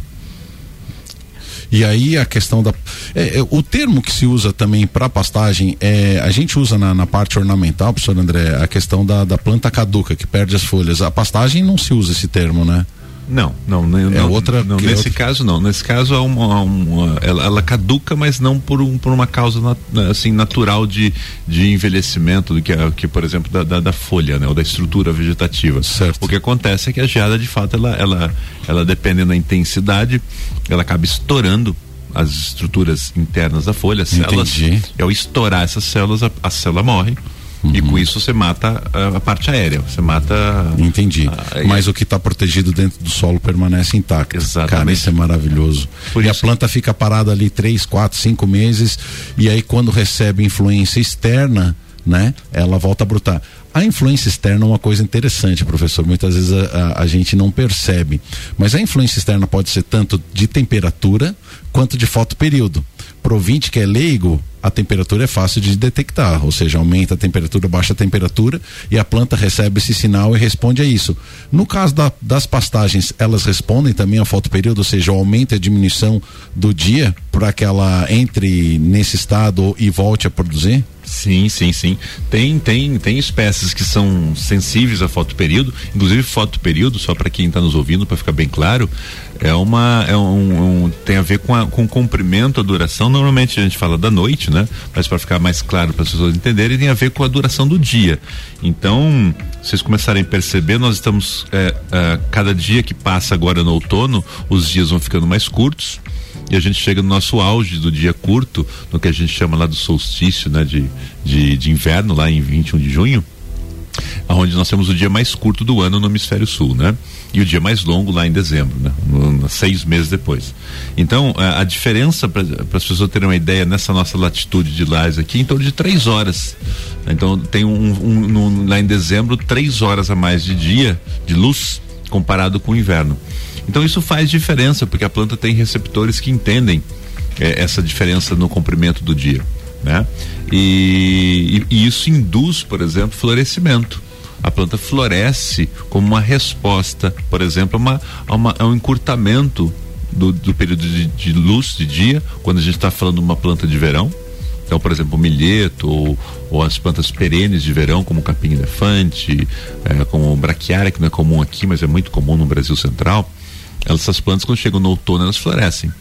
E aí a questão da. É, é, o termo que se usa também para pastagem, é, a gente usa na, na, parte ornamental, professor André, a questão da, da planta caduca, que perde as folhas. A pastagem não se usa esse termo, né? Não, não, não, é outra. Não, nesse outra... caso não. Nesse caso é uma, uma ela, ela, caduca, mas não por, um, por uma causa nat, assim natural de, de envelhecimento do que, que por exemplo da, da, da, folha, né, ou da estrutura vegetativa. Certo. O que acontece é que a geada de fato ela ela ela dependendo da intensidade, ela acaba estourando as estruturas internas da folha, as células. Entendi. Ao estourar essas células, a, a célula morre E com isso você mata a, a parte aérea, você mata. Entendi. a- Mas o que está protegido dentro do solo permanece intacto. Exatamente. Cara, isso é maravilhoso. e a planta fica parada ali três, quatro, cinco meses e aí quando recebe influência externa, né? Ela volta a brotar. A influência externa é uma coisa interessante, professor. Muitas vezes a, a- a gente não percebe. Mas a influência externa pode ser tanto de temperatura quanto de fotoperíodo. Pro ouvinte que é leigo, a temperatura é fácil de detectar, ou seja, aumenta a temperatura, baixa a temperatura e a planta recebe esse sinal e responde a isso. No caso da- das pastagens, elas respondem também ao fotoperíodo, ou seja, o aumento e a diminuição do dia para que ela entre nesse estado e volte a produzir? Sim, sim, sim. Tem, tem, tem espécies que são sensíveis a fotoperíodo, inclusive fotoperíodo, só para quem está nos ouvindo, para ficar bem claro, é uma, é um, um- tem a ver com, a, com o comprimento, a duração. Normalmente a gente fala da noite, né? Mas para ficar mais claro para as pessoas entenderem, tem a ver com a duração do dia. Então, vocês começarem a perceber, nós estamos é, é, cada dia que passa agora no outono, os dias vão ficando mais curtos e a gente chega no nosso auge do dia curto, no que a gente chama lá do solstício, né, de, de, de inverno, lá em 21 de junho, onde nós temos o dia mais curto do ano no hemisfério sul, né? E o dia mais longo lá em dezembro, né? Seis meses depois. Então, a, a diferença, para as pessoas terem uma ideia, nessa nossa latitude de Lages aqui, em torno de três horas. Então, tem um, um- no- lá em dezembro, três horas a mais de dia, de luz, comparado com o inverno. Então, isso faz diferença, porque a planta tem receptores que entendem eh, essa diferença no comprimento do dia né? E, e- e isso induz, por exemplo, florescimento. A planta floresce como uma resposta, por exemplo, a, uma, a, uma- a um encurtamento do, do período de, de luz de dia, quando a gente está falando de uma planta de verão. Então, por exemplo, o milheto ou, ou as plantas perenes de verão, como o capim-elefante, eh, como o braquiária, que não é comum aqui, mas é muito comum no Brasil Central. Essas plantas, quando chegam no outono, elas florescem.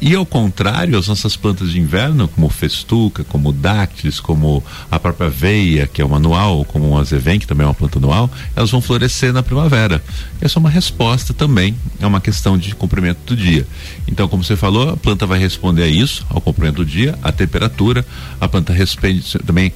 E ao contrário, as nossas plantas de inverno, como festuca, como dáctilis, como a própria aveia, que é uma anual, como o azevém, que também é uma planta anual, elas vão florescer na primavera. Essa é uma resposta também a uma questão de comprimento do dia. Então, como você falou, a planta vai responder a isso, ao comprimento do dia, a temperatura, a planta responde também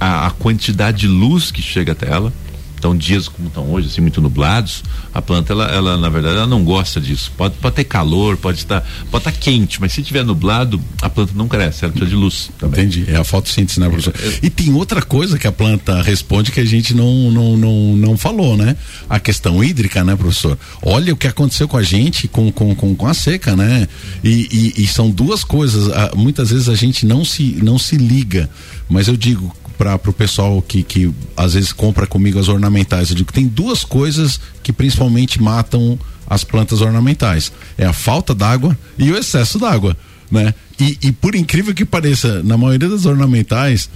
a, a quantidade de luz que chega até ela. Então, dias como estão hoje, assim, muito nublados, a planta, ela, ela, na verdade, ela não gosta disso. Pode, pode ter calor, pode estar, pode estar quente, mas se tiver nublado, a planta não cresce, ela precisa de luz também. Entendi. É a fotossíntese, né, professor? E tem outra coisa que a planta responde que a gente não, não, não, não falou, né? A questão hídrica, né, professor? Olha o que aconteceu com a gente com, com, com, com a seca, né? E, e, e são duas coisas. muitas vezes a gente não se, não se liga, mas eu digo para o pessoal que, que às vezes compra comigo as ornamentais, eu digo que tem duas coisas que principalmente matam as plantas ornamentais. É a falta d'água e o excesso d'água, né? E, e por incrível que pareça, na maioria das ornamentais,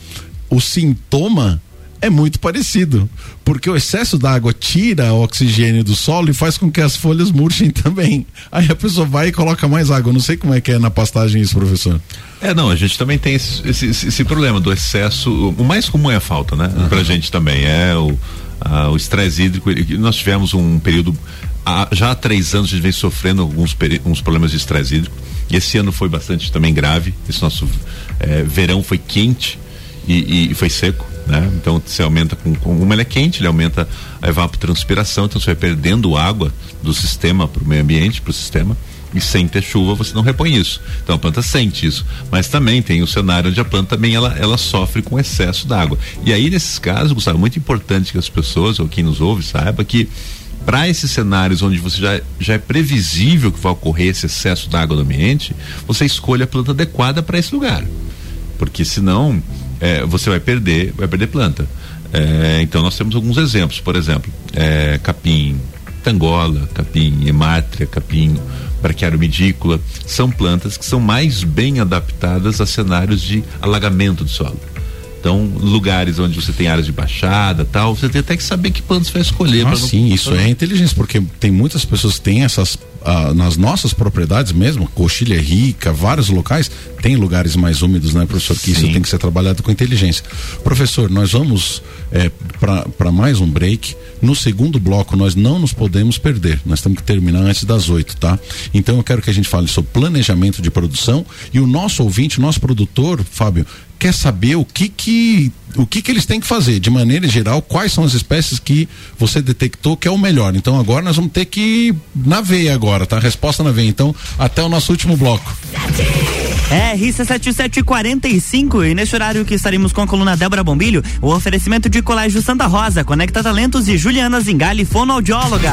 o sintoma é muito parecido, porque o excesso d'água tira o oxigênio do solo e faz com que as folhas murchem também. Aí a pessoa vai e coloca mais água. Eu não sei como é que é na pastagem isso, professor. É, não, a gente também tem esse, esse, esse- problema do excesso. O mais comum é a falta, né? Pra gente também. É o a- o estresse hídrico. Nós tivemos um período. já há três anos a gente vem sofrendo alguns uns problemas de estresse hídrico. E esse ano foi bastante também grave. Esse nosso eh, verão foi quente e, e- e foi seco. Né? Então você aumenta com, com como ele é quente, ele aumenta a evapotranspiração, então você vai perdendo água do sistema para o meio ambiente, para o sistema e sem ter chuva você não repõe isso. Então a planta sente isso. Mas também tem o cenário onde a planta também ela, ela sofre com excesso d'água. E aí, nesses casos, Gustavo, é muito importante que as pessoas, ou quem nos ouve, saiba que para esses cenários onde você já, já é previsível que vai ocorrer esse excesso d'água no ambiente, você escolha a planta adequada para esse lugar. Porque senão é, você vai perder, vai perder planta. É, então nós temos alguns exemplos, por exemplo, é, capim tangola, capim hemátria, capim braquiário medícula, são plantas que são mais bem adaptadas a cenários de alagamento do solo. Então, lugares onde você tem áreas de baixada, tal, você tem até que saber que plantas vai escolher. Ah, não- sim, isso é inteligência, porque tem muitas pessoas que têm essas. ah, nas nossas propriedades mesmo, coxilha é rica, vários locais, tem lugares mais úmidos, né, professor? Que isso Sim. tem que ser trabalhado com inteligência. Professor, nós vamos é, para mais um break. No segundo bloco, nós não nos podemos perder. Nós temos que terminar antes das oito, tá? Então eu quero que a gente fale sobre planejamento de produção e o nosso ouvinte, o nosso produtor, Fábio, quer saber o que que o que que eles têm que fazer, de maneira geral, quais são as espécies que você detectou que é o melhor. Então agora nós vamos ter que na veia agora, tá? Resposta na veia. Então, até o nosso último bloco. É, RC7745 e neste horário que estaremos com a coluna Débora Bombilho, o oferecimento de Colégio Santa Rosa, Conecta Talentos e Juliana Zingali, fonoaudióloga.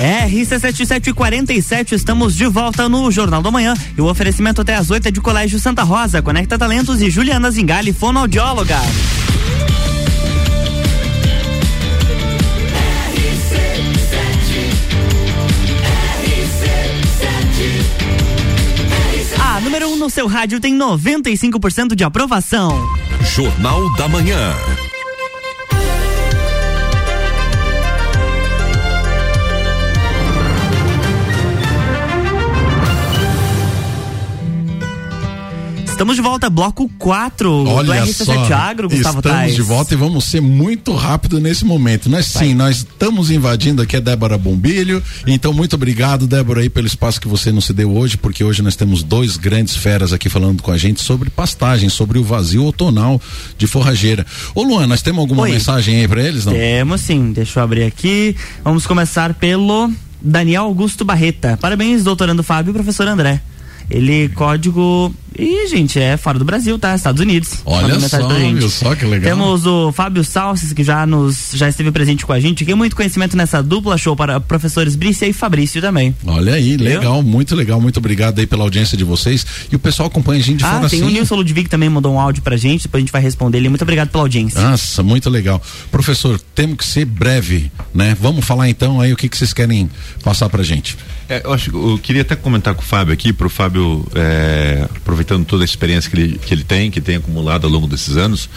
RC7747, estamos de volta no Jornal da Manhã e o oferecimento até às 8 é de Colégio Santa Rosa, Conecta Talentos e Juliana Zingali, fonoaudióloga. A número 1 um no seu rádio tem 95% de aprovação. Jornal da Manhã. Estamos de volta, bloco 4 do Olha RC7 só, Agro, Gustavo estamos Tais. de volta e vamos ser muito rápido nesse momento. Nós sim, nós estamos invadindo aqui a Débora Bombilho. Então, muito obrigado, Débora, aí pelo espaço que você nos deu hoje, porque hoje nós temos dois grandes feras aqui falando com a gente sobre pastagem, sobre o vazio outonal de forrageira. Ô Luan, nós temos alguma Oi. mensagem aí para eles, não? Temos sim, deixa eu abrir aqui. Vamos começar pelo Daniel Augusto Barreta. Parabéns, doutorando Fábio e professor André. Ele, código. Ih, gente, é fora do Brasil, tá? Estados Unidos. Olha Mandou mensagem só, viu só que legal. Temos o Fábio Salsis, que já nos já esteve presente com a gente. Tem muito conhecimento nessa dupla show para professores Brícia e Fabrício também. Olha aí, legal, muito legal, muito obrigado aí pela audiência de vocês. E o pessoal acompanha a gente de ah, fora tem assim. o Nilson Ludwig que também mandou um áudio pra gente, depois a gente vai responder ele. Muito obrigado pela audiência. Nossa, muito legal. Professor, temos que ser breve, né? Vamos falar então aí o que, que vocês querem passar pra gente. É, eu, acho, eu queria até comentar com o Fábio aqui, para o É, aproveitando toda a experiência que ele, que ele tem, que tem acumulado ao longo desses anos,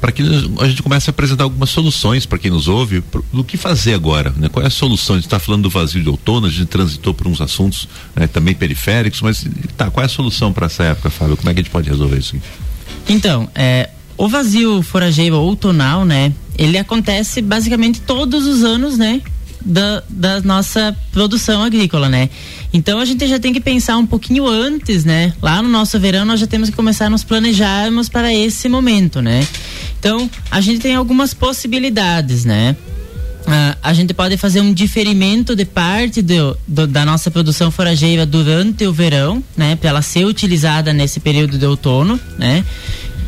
para que a gente comece a apresentar algumas soluções para quem nos ouve do que fazer agora, né? Qual é a solução? A gente está falando do vazio de outono, a gente transitou por uns assuntos né, também periféricos, mas tá, qual é a solução para essa época, Fábio? Como é que a gente pode resolver isso? Então, é, o vazio forageiro outonal, né? Ele acontece basicamente todos os anos, né? Da, da nossa produção agrícola, né? Então a gente já tem que pensar um pouquinho antes, né? Lá no nosso verão nós já temos que começar a nos planejarmos para esse momento, né? Então a gente tem algumas possibilidades, né? Ah, a gente pode fazer um diferimento de parte do, do- da nossa produção forageira durante o verão, né, para ela ser utilizada nesse período de outono, né?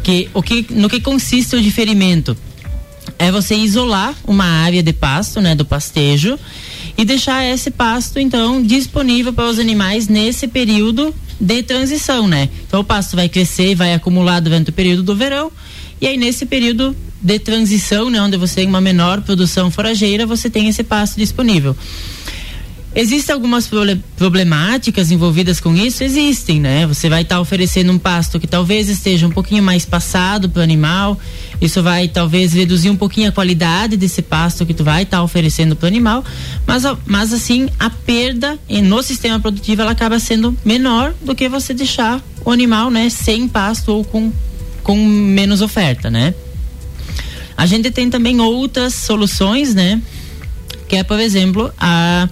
Que o que no que consiste o diferimento? É você isolar uma área de pasto, né, do pastejo e deixar esse pasto então disponível para os animais nesse período de transição, né? Então o pasto vai crescer vai acumular durante o período do verão e aí nesse período de transição, né, onde você tem uma menor produção forageira, você tem esse pasto disponível. Existem algumas problemáticas envolvidas com isso? Existem, né? Você vai estar oferecendo um pasto que talvez esteja um pouquinho mais passado para o animal. Isso vai talvez reduzir um pouquinho a qualidade desse pasto que tu vai estar oferecendo para o animal. Mas, mas assim, a perda em- no sistema produtivo ela acaba sendo menor do que você deixar o animal, né, sem pasto ou com, com menos oferta, né? A gente tem também outras soluções, né? Que é, por exemplo, a,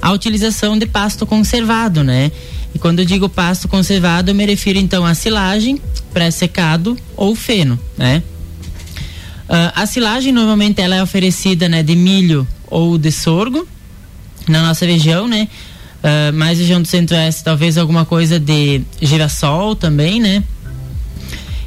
a utilização de pasto conservado, né? E quando eu digo pasto conservado, eu me refiro então a silagem, pré-secado ou feno, né? Ah, a silagem normalmente ela é oferecida, né, de milho ou de sorgo na nossa região, né? Ah, mais região do centro-oeste, talvez alguma coisa de girassol também, né?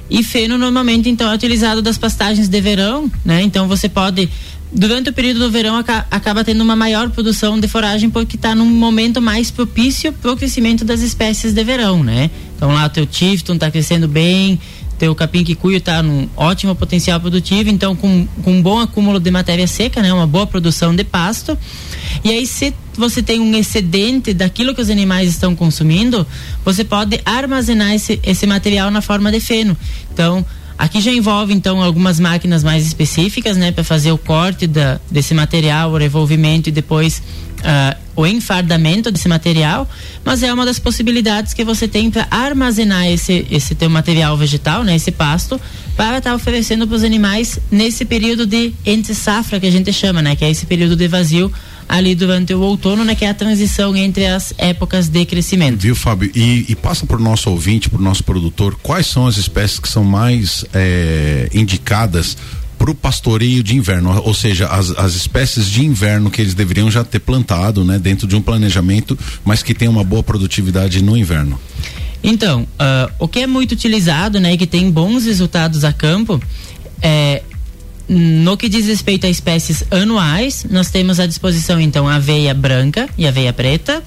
E feno normalmente então é utilizado das pastagens de verão, né? Então você pode durante o período do verão aca- acaba tendo uma maior produção de foragem porque está num momento mais propício para o crescimento das espécies de verão, né? Então lá o teu tifton está crescendo bem, teu capim quicuio está num ótimo potencial produtivo, então com, com um bom acúmulo de matéria seca, né? Uma boa produção de pasto. E aí se você tem um excedente daquilo que os animais estão consumindo, você pode armazenar esse, esse material na forma de feno. Então, Aqui já envolve então algumas máquinas mais específicas, né, para fazer o corte da, desse material, o revolvimento e depois ah, o enfardamento desse material, mas é uma das possibilidades que você tem para armazenar esse esse teu material vegetal, né, esse pasto, para estar oferecendo para os animais nesse período de entre safra que a gente chama, né, que é esse período de vazio ali durante o outono, né, que é a transição entre as épocas de crescimento. Viu, Fábio? E, e passa para o nosso ouvinte, para o nosso produtor, quais são as espécies que são mais eh, indicadas para o pastoreio de inverno, ou seja, as, as espécies de inverno que eles deveriam já ter plantado, né, dentro de um planejamento, mas que tem uma boa produtividade no inverno. Então, ah, o que é muito utilizado, né, e que tem bons resultados a campo, é no que diz respeito a espécies anuais, nós temos à disposição então a aveia branca e a aveia preta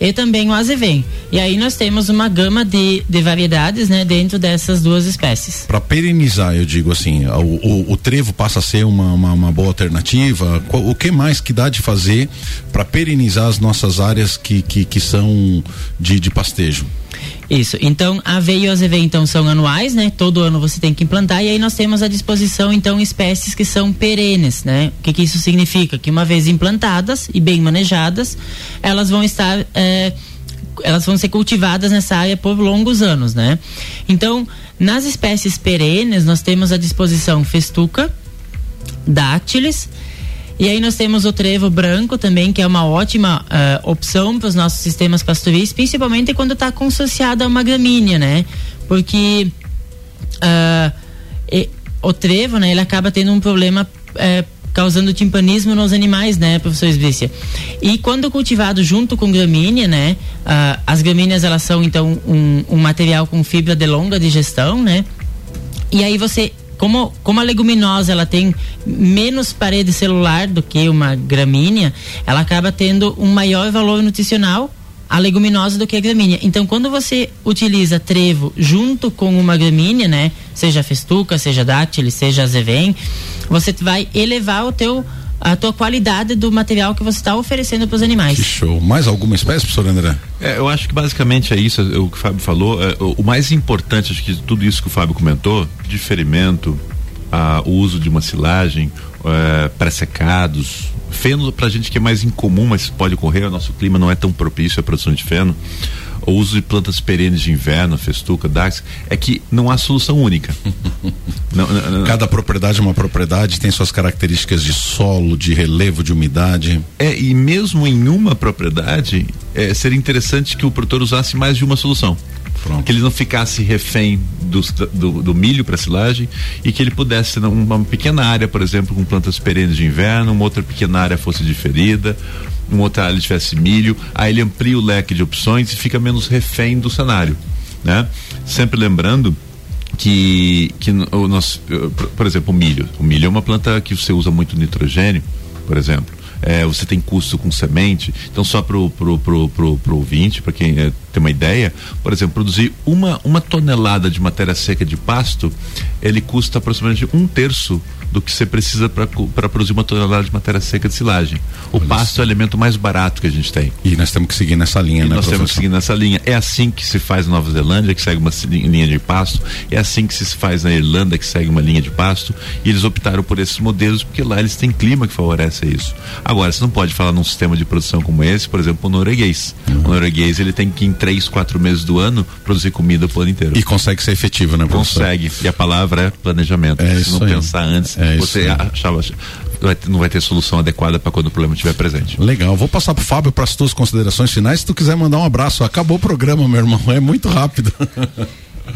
e também o azevém. E aí nós temos uma gama de, de variedades, né, dentro dessas duas espécies. Para perenizar, eu digo assim, o, o, o trevo passa a ser uma, uma, uma boa alternativa. O que mais que dá de fazer para perenizar as nossas áreas que, que, que são de, de pastejo? Isso. Então, a e o azevém então são anuais, né? Todo ano você tem que implantar e aí nós temos à disposição então espécies que são perenes, né? O que que isso significa? Que uma vez implantadas e bem manejadas, elas vão estar eh, elas vão ser cultivadas nessa área por longos anos, né? Então, nas espécies perenes, nós temos à disposição festuca, dátiles, e aí nós temos o trevo branco também, que é uma ótima ah, opção para os nossos sistemas pastoris, principalmente quando está consociado a uma gramínea, né? Porque ah, e- o trevo, né, ele acaba tendo um problema eh, causando timpanismo nos animais, né, professor Esbrícia? E quando cultivado junto com gramínea, né, ah, as gramíneas elas são então um, um material com fibra de longa digestão, né? E aí você, como, como a leguminosa ela tem menos parede celular do que uma gramínea, ela acaba tendo um maior valor nutricional a leguminosa do que a gramínea. Então, quando você utiliza trevo junto com uma gramínea, né, seja festuca, seja dátil, seja azevém, você vai elevar o teu a tua qualidade do material que você está oferecendo para os animais. Show. Mais alguma espécie, professor André? É, eu acho que basicamente é isso, é o que o Fábio falou. é, o, o mais importante, acho que de tudo isso que o Fábio comentou, de ferimento, a, o uso de uma silagem, é, pré-secados, feno pra gente que é mais incomum, mas pode ocorrer, o nosso clima não é tão propício à produção de feno. O uso de plantas perenes de inverno, festuca, dax, é que não há solução única. Não, não, não. Cada propriedade é uma propriedade, tem suas características de solo, de relevo, de umidade. É, e mesmo em uma propriedade, é, seria interessante que o produtor usasse mais de uma solução. Que ele não ficasse refém dos- do, do milho para silagem e que ele pudesse, numa pequena área, por exemplo, com plantas perenes de inverno, uma outra pequena área fosse diferida, uma outra área tivesse milho, aí ele amplia o leque de opções e fica menos refém do cenário. Né? Sempre lembrando que, que o nosso, eh, por exemplo, o milho. O milho é uma planta que você usa muito nitrogênio, por exemplo. É, você tem custo com semente, então só pro, pro, pro, pro, pro ouvinte, para quem eh, tem uma ideia, por exemplo, produzir uma, uma tonelada de matéria seca de pasto, ele custa aproximadamente um terço do que você precisa para produzir uma tonelada de matéria seca de silagem. O Olha pasto isso. é o elemento mais barato que a gente tem. E nós temos que seguir nessa linha, e né? Nós temos que seguir nessa linha. É assim que se faz na Nova Zelândia, que segue uma linha de pasto. É assim que se faz na Irlanda, que segue uma linha de pasto. E eles optaram por esses modelos porque lá eles têm clima que favorece isso. Agora, você não pode falar num sistema de produção como esse, por exemplo, o norueguês. Uhum. O norueguês ele tem que em três, quatro meses do ano produzir comida o ano inteiro. E consegue ser efetivo, né, professor? Consegue. E a palavra é planejamento. É Se não aí. pensar antes, é você achava não vai ter solução adequada para quando o problema estiver presente. Legal, vou passar pro Fábio para as tuas considerações finais. Se tu quiser mandar um abraço, acabou o programa, meu irmão, é muito rápido.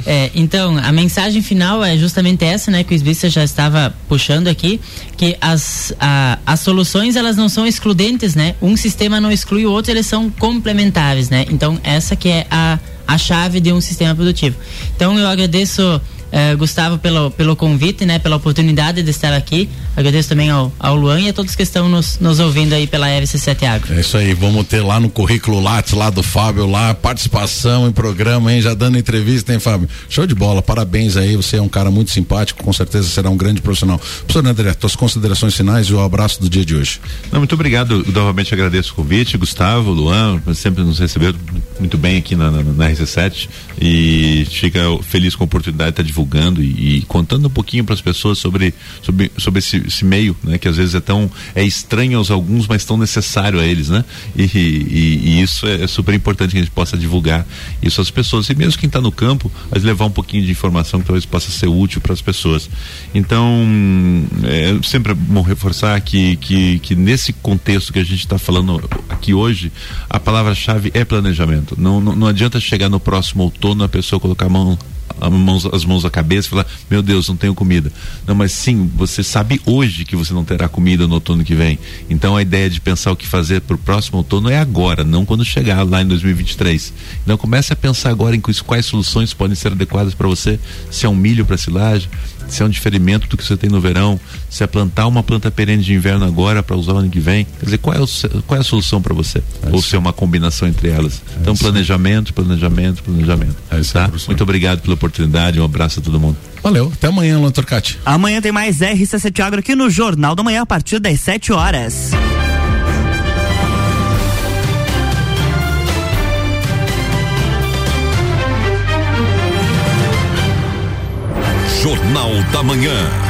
É, então, a mensagem final é justamente essa, né, que o Sbissa já estava puxando aqui, que as, a, as soluções elas não são excludentes, né? Um sistema não exclui o outro, eles são complementares, né? Então, essa que é a, a chave de um sistema produtivo. Então, eu agradeço eh, Gustavo pelo, pelo convite, né, pela oportunidade de estar aqui. Agradeço também ao, ao Luan e a todos que estão nos, nos ouvindo aí pela RC7 Agro. É isso aí, vamos ter lá no currículo Lattes, lá do Fábio, lá, participação em programa, hein? Já dando entrevista, hein, Fábio? Show de bola, parabéns aí, você é um cara muito simpático, com certeza será um grande profissional. Professor André, tuas considerações finais e o abraço do dia de hoje. Não, muito obrigado, eu novamente agradeço o convite, Gustavo, Luan, sempre nos receberam muito bem aqui na, na, na RC7 e fica feliz com a oportunidade de estar divulgando e, e contando um pouquinho para as pessoas sobre, sobre, sobre esse, esse, meio, né? Que às vezes é tão é estranho aos alguns, mas tão necessário a eles, né? E, e, e isso é, é, super importante que a gente possa divulgar isso às pessoas e mesmo quem está no campo, mas levar um pouquinho de informação que talvez possa ser útil para as pessoas. Então, é sempre bom reforçar que, que, que nesse contexto que a gente está falando aqui hoje, a palavra-chave é planejamento. Não, não, não adianta chegar no próximo outono a pessoa colocar a mão mãos, as mãos à cabeça e falar, meu Deus, não tenho comida. Não, mas sim, você sabe hoje que você não terá comida no outono que vem. Então a ideia de pensar o que fazer para o próximo outono é agora, não quando chegar lá em 2023. Então comece a pensar agora em quais soluções podem ser adequadas para você, se é um milho para silagem, se é um diferimento do que você tem no verão, se é plantar uma planta perene de inverno agora para usar no ano que vem. Quer dizer, qual é, o, qual é a solução para você? É Ou se é uma combinação entre elas. É então, planejamento, planejamento, planejamento. É isso, tá? Muito obrigado pela oportunidade, um abraço a todo mundo. Valeu, até amanhã, Luan Turcati. Amanhã tem mais RC7 Agro aqui no Jornal da Manhã a partir das 7 horas. Jornal da Manhã.